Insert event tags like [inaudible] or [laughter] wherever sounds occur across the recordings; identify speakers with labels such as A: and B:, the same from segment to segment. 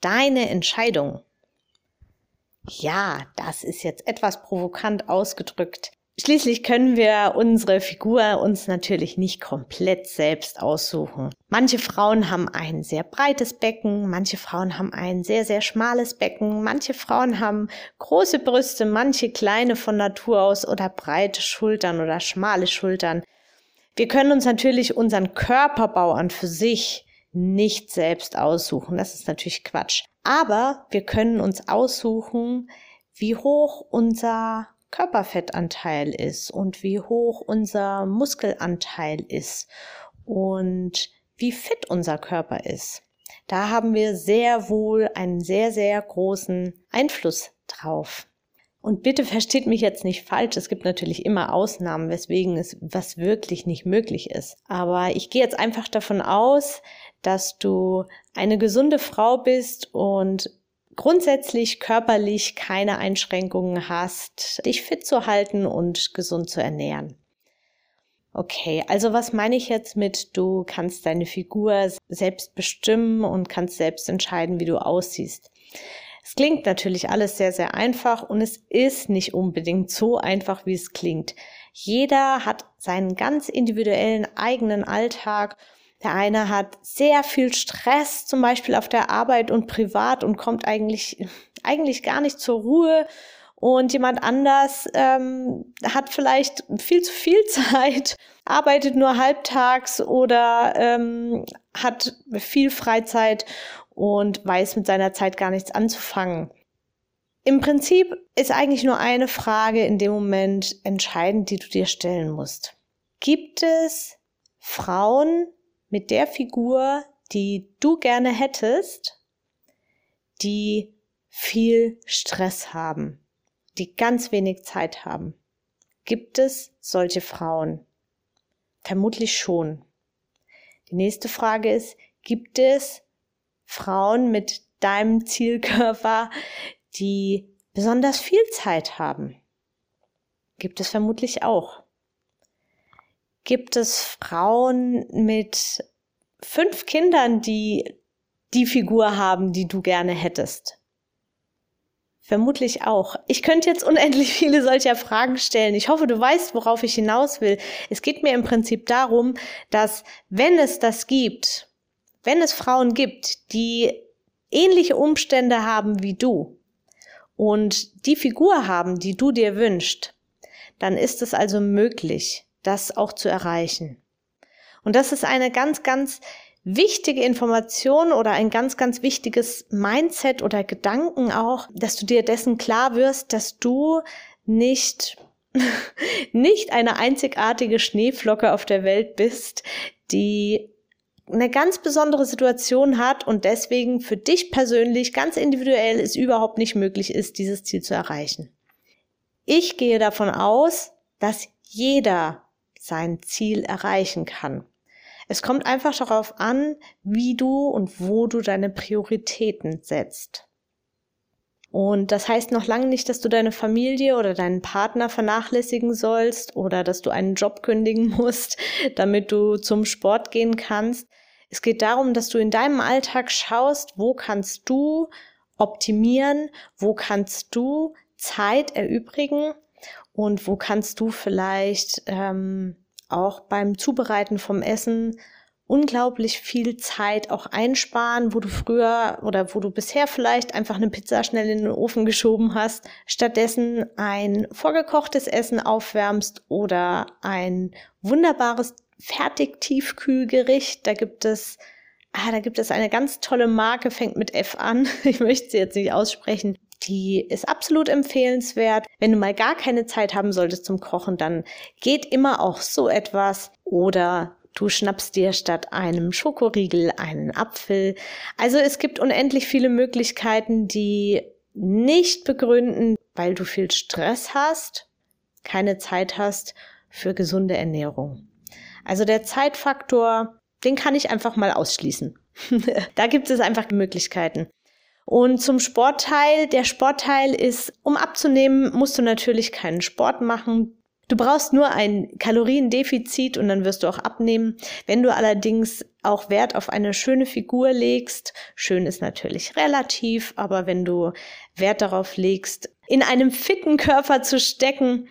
A: deine Entscheidung. Ja, das ist jetzt etwas provokant ausgedrückt. Schließlich können wir unsere Figur uns natürlich nicht komplett selbst aussuchen. Manche Frauen haben ein sehr breites Becken, manche Frauen haben ein sehr, sehr schmales Becken, manche Frauen haben große Brüste, manche kleine von Natur aus oder breite Schultern oder schmale Schultern. Wir können uns natürlich unseren Körperbau an für sich nicht selbst aussuchen. Das ist natürlich Quatsch. Aber wir können uns aussuchen, wie hoch unser Körperfettanteil ist und wie hoch unser Muskelanteil ist und wie fit unser Körper ist. Da haben wir sehr wohl einen sehr, sehr großen Einfluss drauf. Und bitte versteht mich jetzt nicht falsch, es gibt natürlich immer Ausnahmen, weswegen es was wirklich nicht möglich ist. Aber ich gehe jetzt einfach davon aus, dass du eine gesunde Frau bist und grundsätzlich körperlich keine Einschränkungen hast, dich fit zu halten und gesund zu ernähren. Okay, also was meine ich jetzt mit, du kannst deine Figur selbst bestimmen und kannst selbst entscheiden, wie du aussiehst. Es klingt natürlich alles sehr, sehr einfach und es ist nicht unbedingt so einfach, wie es klingt. Jeder hat seinen ganz individuellen eigenen Alltag der eine hat sehr viel Stress, zum Beispiel auf der Arbeit und privat und kommt eigentlich, eigentlich gar nicht zur Ruhe. Und jemand anders ähm, hat vielleicht viel zu viel [laughs] Zeit, arbeitet nur halbtags oder ähm, hat viel Freizeit und weiß mit seiner Zeit gar nichts anzufangen. Im Prinzip ist eigentlich nur eine Frage in dem Moment entscheidend, die du dir stellen musst. Gibt es Frauen, mit der Figur, die du gerne hättest, die viel Stress haben, die ganz wenig Zeit haben. Gibt es solche Frauen? Vermutlich schon. Die nächste Frage ist, gibt es Frauen mit deinem Zielkörper, die besonders viel Zeit haben? Gibt es vermutlich auch. Gibt es Frauen mit fünf Kindern, die die Figur haben, die du gerne hättest? Vermutlich auch. Ich könnte jetzt unendlich viele solcher Fragen stellen. Ich hoffe, du weißt, worauf ich hinaus will. Es geht mir im Prinzip darum, dass wenn es das gibt, wenn es Frauen gibt, die ähnliche Umstände haben wie du und die Figur haben, die du dir wünschst, dann ist es also möglich, das auch zu erreichen. Und das ist eine ganz, ganz wichtige Information oder ein ganz, ganz wichtiges Mindset oder Gedanken auch, dass du dir dessen klar wirst, dass du nicht, [laughs] nicht eine einzigartige Schneeflocke auf der Welt bist, die eine ganz besondere Situation hat und deswegen für dich persönlich ganz individuell es überhaupt nicht möglich ist, dieses Ziel zu erreichen. Ich gehe davon aus, dass jeder sein Ziel erreichen kann. Es kommt einfach darauf an, wie du und wo du deine Prioritäten setzt. Und das heißt noch lange nicht, dass du deine Familie oder deinen Partner vernachlässigen sollst oder dass du einen Job kündigen [laughs] musst, damit du zum Sport gehen kannst. Es geht darum, dass du in deinem Alltag schaust, wo kannst du optimieren, wo kannst du Zeit erübrigen und wo kannst du vielleicht ähm, auch beim Zubereiten vom Essen unglaublich viel Zeit auch einsparen, wo du früher oder wo du bisher vielleicht einfach eine Pizza schnell in den Ofen geschoben hast, stattdessen ein vorgekochtes Essen aufwärmst oder ein wunderbares Fertig-Tiefkühlgericht. Da gibt es Ah, da gibt es eine ganz tolle Marke, fängt mit F an. [laughs] Ich möchte sie jetzt nicht aussprechen. Die ist absolut empfehlenswert. Wenn du mal gar keine Zeit haben solltest zum Kochen, dann geht immer auch so etwas. Oder Du schnappst dir statt einem Schokoriegel einen Apfel. Also es gibt unendlich viele Möglichkeiten, die nicht begründen, weil du viel Stress hast, keine Zeit hast für gesunde Ernährung. Also der Zeitfaktor, den kann ich einfach mal ausschließen. [laughs] da gibt es einfach Möglichkeiten. Und zum Sportteil, der Sportteil ist, um abzunehmen, musst du natürlich keinen Sport machen. Du brauchst nur ein Kaloriendefizit und dann wirst du auch abnehmen. Wenn du allerdings auch Wert auf eine schöne Figur legst, schön ist natürlich relativ, aber wenn du Wert darauf legst, in einem fitten Körper zu stecken,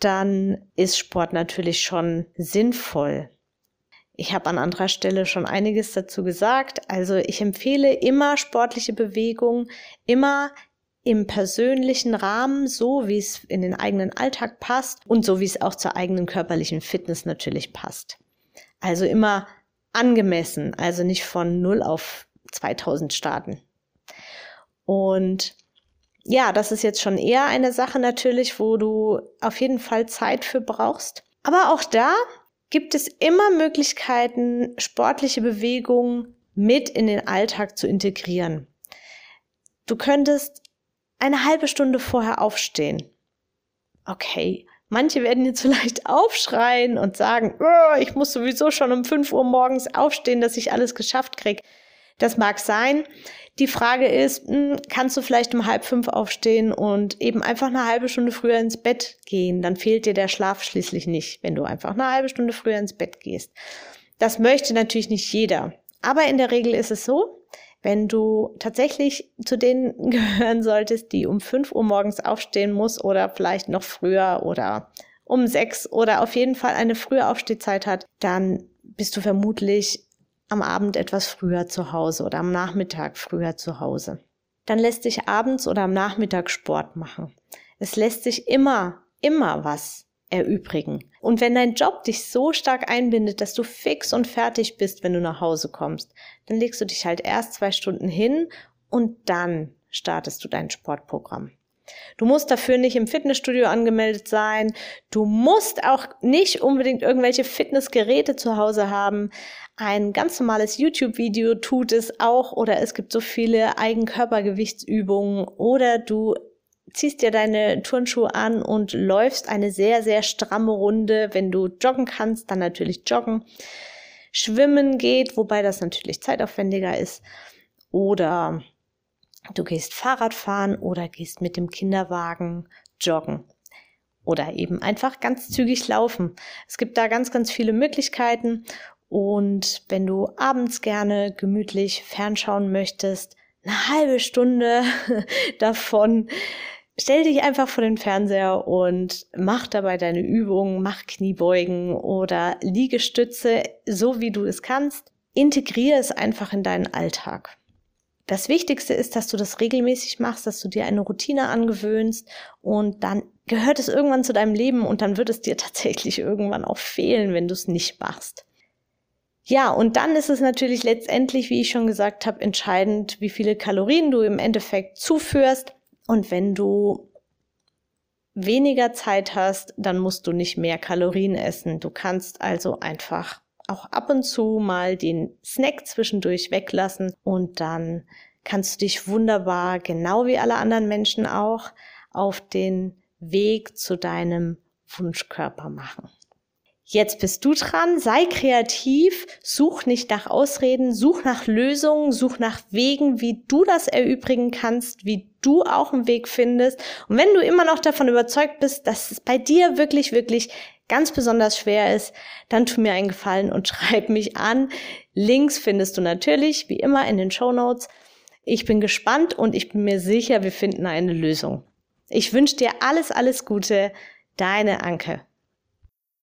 A: dann ist Sport natürlich schon sinnvoll. Ich habe an anderer Stelle schon einiges dazu gesagt. Also ich empfehle immer sportliche Bewegung, immer im persönlichen Rahmen, so wie es in den eigenen Alltag passt und so wie es auch zur eigenen körperlichen Fitness natürlich passt. Also immer angemessen, also nicht von 0 auf 2000 starten. Und ja, das ist jetzt schon eher eine Sache natürlich, wo du auf jeden Fall Zeit für brauchst. Aber auch da gibt es immer Möglichkeiten, sportliche Bewegungen mit in den Alltag zu integrieren. Du könntest eine halbe Stunde vorher aufstehen. Okay, manche werden jetzt vielleicht [laughs] aufschreien und sagen, oh, ich muss sowieso schon um 5 Uhr morgens aufstehen, dass ich alles geschafft krieg. Das mag sein. Die Frage ist, hm, kannst du vielleicht um halb fünf aufstehen und eben einfach eine halbe Stunde früher ins Bett gehen? Dann fehlt dir der Schlaf schließlich nicht, wenn du einfach eine halbe Stunde früher ins Bett gehst. Das möchte natürlich nicht jeder. Aber in der Regel ist es so, wenn du tatsächlich zu denen [laughs] gehören solltest, die um 5 Uhr morgens aufstehen muss oder vielleicht noch früher oder um 6 oder auf jeden Fall eine frühe Aufstehzeit hat, dann bist du vermutlich am Abend etwas früher zu Hause oder am Nachmittag früher zu Hause. Dann lässt sich abends oder am Nachmittag Sport machen. Es lässt sich immer, immer was erübrigen. Und wenn dein Job dich so stark einbindet, dass du fix und fertig bist, wenn du nach Hause kommst, dann legst du dich halt erst zwei Stunden hin und dann startest du dein Sportprogramm. Du musst dafür nicht im Fitnessstudio angemeldet sein. Du musst auch nicht unbedingt irgendwelche Fitnessgeräte zu Hause haben. Ein ganz normales YouTube-Video tut es auch oder es gibt so viele Eigenkörpergewichtsübungen oder du ziehst dir deine Turnschuhe an und läufst eine sehr, sehr stramme Runde. Wenn du joggen kannst, dann natürlich joggen. Schwimmen geht, wobei das natürlich zeitaufwendiger ist. Oder du gehst Fahrrad fahren oder gehst mit dem Kinderwagen joggen. Oder eben einfach ganz zügig laufen. Es gibt da ganz, ganz viele Möglichkeiten. Und wenn du abends gerne gemütlich fernschauen möchtest, eine halbe Stunde [laughs] davon stell dich einfach vor den Fernseher und mach dabei deine Übungen, mach Kniebeugen oder Liegestütze, so wie du es kannst. Integriere es einfach in deinen Alltag. Das Wichtigste ist, dass du das regelmäßig machst, dass du dir eine Routine angewöhnst und dann gehört es irgendwann zu deinem Leben und dann wird es dir [laughs] tatsächlich irgendwann auch fehlen, wenn du es nicht machst. Ja, und dann ist es natürlich letztendlich, wie ich schon gesagt habe, entscheidend, wie viele Kalorien du im Endeffekt zuführst. Und wenn du weniger Zeit hast, dann musst du nicht mehr Kalorien essen. Du kannst also einfach auch ab und zu mal den Snack zwischendurch weglassen und dann kannst du dich wunderbar, genau wie alle anderen Menschen auch, auf den Weg zu deinem Wunschkörper machen. Jetzt bist du dran, sei kreativ, such nicht nach Ausreden, such nach Lösungen, such nach Wegen, wie du das erübrigen kannst, wie du auch einen Weg findest. Und wenn du immer noch davon überzeugt bist, dass es bei dir wirklich, wirklich ganz besonders schwer ist, dann tu mir einen Gefallen und [laughs] schreib mich an. Links findest du natürlich, wie immer, in den Show Notes. Ich bin gespannt und ich bin mir sicher, wir finden eine Lösung. Ich wünsche dir alles, alles Gute. Deine Anke.